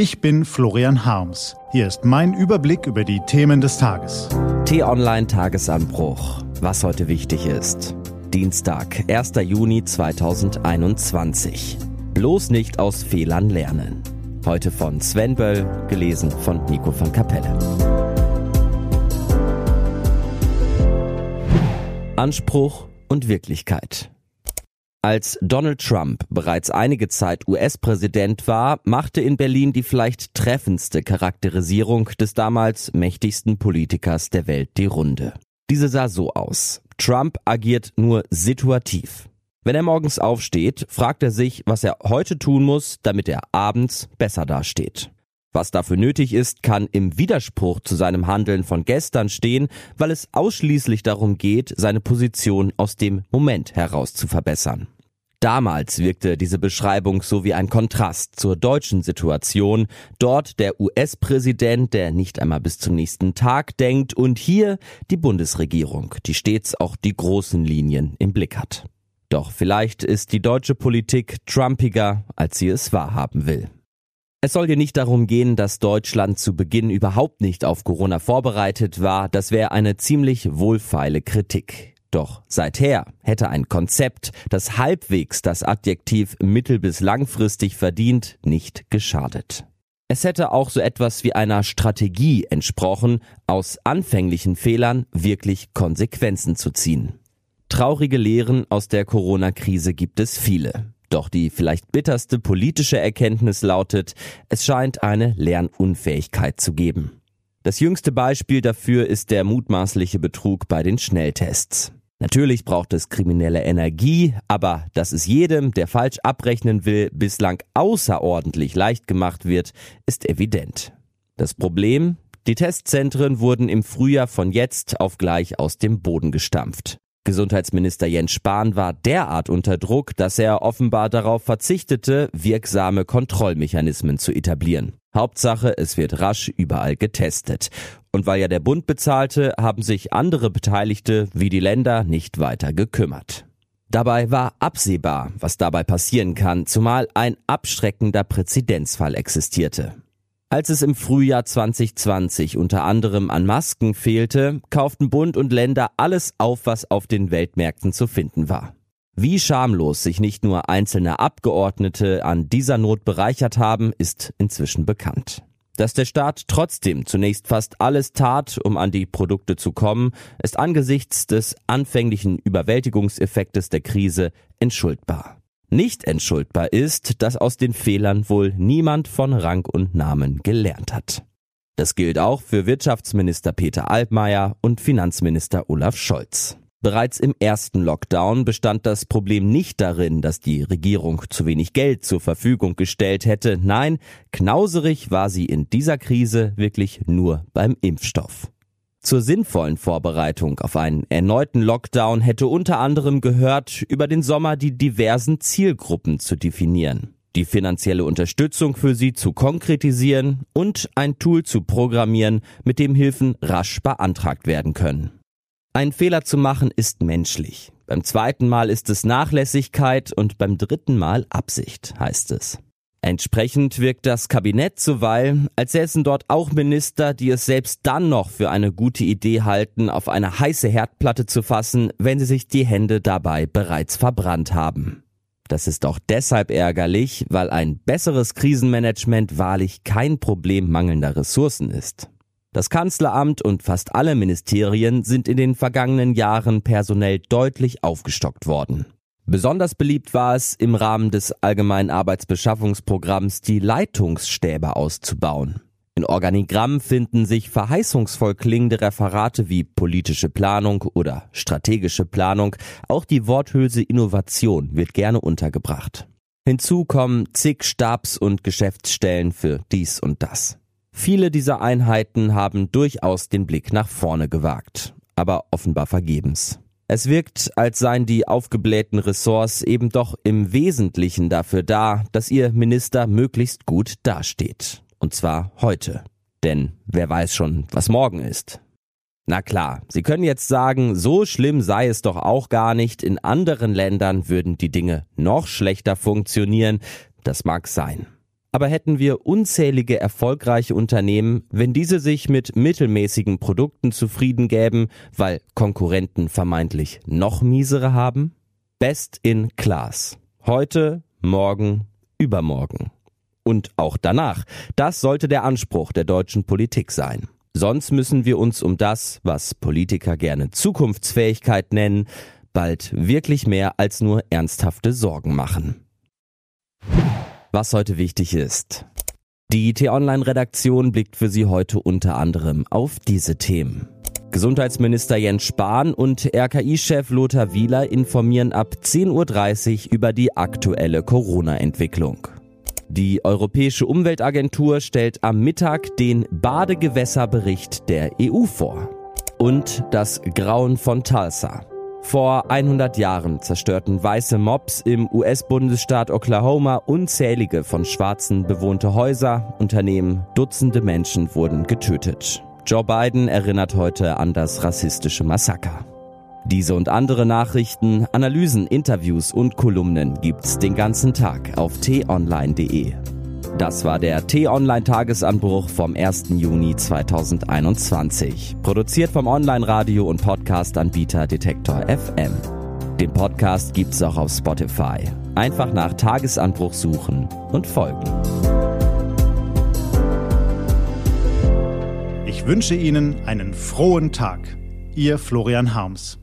Ich bin Florian Harms. Hier ist mein Überblick über die Themen des Tages. T-Online Tagesanbruch. Was heute wichtig ist. Dienstag, 1. Juni 2021. Bloß nicht aus Fehlern lernen. Heute von Sven Böll, gelesen von Nico van Kapelle. Anspruch und Wirklichkeit. Als Donald Trump bereits einige Zeit US-Präsident war, machte in Berlin die vielleicht treffendste Charakterisierung des damals mächtigsten Politikers der Welt die Runde. Diese sah so aus. Trump agiert nur situativ. Wenn er morgens aufsteht, fragt er sich, was er heute tun muss, damit er abends besser dasteht. Was dafür nötig ist, kann im Widerspruch zu seinem Handeln von gestern stehen, weil es ausschließlich darum geht, seine Position aus dem Moment heraus zu verbessern. Damals wirkte diese Beschreibung so wie ein Kontrast zur deutschen Situation. Dort der US-Präsident, der nicht einmal bis zum nächsten Tag denkt und hier die Bundesregierung, die stets auch die großen Linien im Blick hat. Doch vielleicht ist die deutsche Politik trumpiger, als sie es wahrhaben will. Es soll hier nicht darum gehen, dass Deutschland zu Beginn überhaupt nicht auf Corona vorbereitet war. Das wäre eine ziemlich wohlfeile Kritik. Doch seither hätte ein Konzept, das halbwegs das Adjektiv mittel- bis langfristig verdient, nicht geschadet. Es hätte auch so etwas wie einer Strategie entsprochen, aus anfänglichen Fehlern wirklich Konsequenzen zu ziehen. Traurige Lehren aus der Corona-Krise gibt es viele. Doch die vielleicht bitterste politische Erkenntnis lautet, es scheint eine Lernunfähigkeit zu geben. Das jüngste Beispiel dafür ist der mutmaßliche Betrug bei den Schnelltests. Natürlich braucht es kriminelle Energie, aber dass es jedem, der falsch abrechnen will, bislang außerordentlich leicht gemacht wird, ist evident. Das Problem? Die Testzentren wurden im Frühjahr von jetzt auf gleich aus dem Boden gestampft. Gesundheitsminister Jens Spahn war derart unter Druck, dass er offenbar darauf verzichtete, wirksame Kontrollmechanismen zu etablieren. Hauptsache, es wird rasch überall getestet. Und weil ja der Bund bezahlte, haben sich andere Beteiligte wie die Länder nicht weiter gekümmert. Dabei war absehbar, was dabei passieren kann, zumal ein abschreckender Präzedenzfall existierte. Als es im Frühjahr 2020 unter anderem an Masken fehlte, kauften Bund und Länder alles auf, was auf den Weltmärkten zu finden war. Wie schamlos sich nicht nur einzelne Abgeordnete an dieser Not bereichert haben, ist inzwischen bekannt. Dass der Staat trotzdem zunächst fast alles tat, um an die Produkte zu kommen, ist angesichts des anfänglichen Überwältigungseffektes der Krise entschuldbar. Nicht entschuldbar ist, dass aus den Fehlern wohl niemand von Rang und Namen gelernt hat. Das gilt auch für Wirtschaftsminister Peter Altmaier und Finanzminister Olaf Scholz. Bereits im ersten Lockdown bestand das Problem nicht darin, dass die Regierung zu wenig Geld zur Verfügung gestellt hätte. Nein, knauserig war sie in dieser Krise wirklich nur beim Impfstoff. Zur sinnvollen Vorbereitung auf einen erneuten Lockdown hätte unter anderem gehört, über den Sommer die diversen Zielgruppen zu definieren, die finanzielle Unterstützung für sie zu konkretisieren und ein Tool zu programmieren, mit dem Hilfen rasch beantragt werden können. Ein Fehler zu machen ist menschlich. Beim zweiten Mal ist es Nachlässigkeit und beim dritten Mal Absicht, heißt es. Entsprechend wirkt das Kabinett zuweilen, als säßen dort auch Minister, die es selbst dann noch für eine gute Idee halten, auf eine heiße Herdplatte zu fassen, wenn sie sich die Hände dabei bereits verbrannt haben. Das ist auch deshalb ärgerlich, weil ein besseres Krisenmanagement wahrlich kein Problem mangelnder Ressourcen ist. Das Kanzleramt und fast alle Ministerien sind in den vergangenen Jahren personell deutlich aufgestockt worden. Besonders beliebt war es, im Rahmen des allgemeinen Arbeitsbeschaffungsprogramms die Leitungsstäbe auszubauen. In Organigramm finden sich verheißungsvoll klingende Referate wie politische Planung oder strategische Planung. Auch die Worthülse Innovation wird gerne untergebracht. Hinzu kommen zig Stabs- und Geschäftsstellen für dies und das. Viele dieser Einheiten haben durchaus den Blick nach vorne gewagt, aber offenbar vergebens. Es wirkt, als seien die aufgeblähten Ressorts eben doch im Wesentlichen dafür da, dass ihr Minister möglichst gut dasteht. Und zwar heute. Denn wer weiß schon, was morgen ist. Na klar, Sie können jetzt sagen, so schlimm sei es doch auch gar nicht, in anderen Ländern würden die Dinge noch schlechter funktionieren, das mag sein. Aber hätten wir unzählige erfolgreiche Unternehmen, wenn diese sich mit mittelmäßigen Produkten zufrieden gäben, weil Konkurrenten vermeintlich noch miesere haben? Best in Class. Heute, morgen, übermorgen. Und auch danach. Das sollte der Anspruch der deutschen Politik sein. Sonst müssen wir uns um das, was Politiker gerne Zukunftsfähigkeit nennen, bald wirklich mehr als nur ernsthafte Sorgen machen. Was heute wichtig ist. Die T-Online-Redaktion blickt für Sie heute unter anderem auf diese Themen. Gesundheitsminister Jens Spahn und RKI-Chef Lothar Wieler informieren ab 10.30 Uhr über die aktuelle Corona-Entwicklung. Die Europäische Umweltagentur stellt am Mittag den Badegewässerbericht der EU vor. Und das Grauen von Tulsa. Vor 100 Jahren zerstörten weiße Mobs im US-Bundesstaat Oklahoma unzählige von Schwarzen bewohnte Häuser, Unternehmen, Dutzende Menschen wurden getötet. Joe Biden erinnert heute an das rassistische Massaker. Diese und andere Nachrichten, Analysen, Interviews und Kolumnen gibt's den ganzen Tag auf t-online.de. Das war der T-Online-Tagesanbruch vom 1. Juni 2021. Produziert vom Online-Radio- und Podcast-Anbieter Detektor FM. Den Podcast gibt's auch auf Spotify. Einfach nach Tagesanbruch suchen und folgen. Ich wünsche Ihnen einen frohen Tag. Ihr Florian Harms.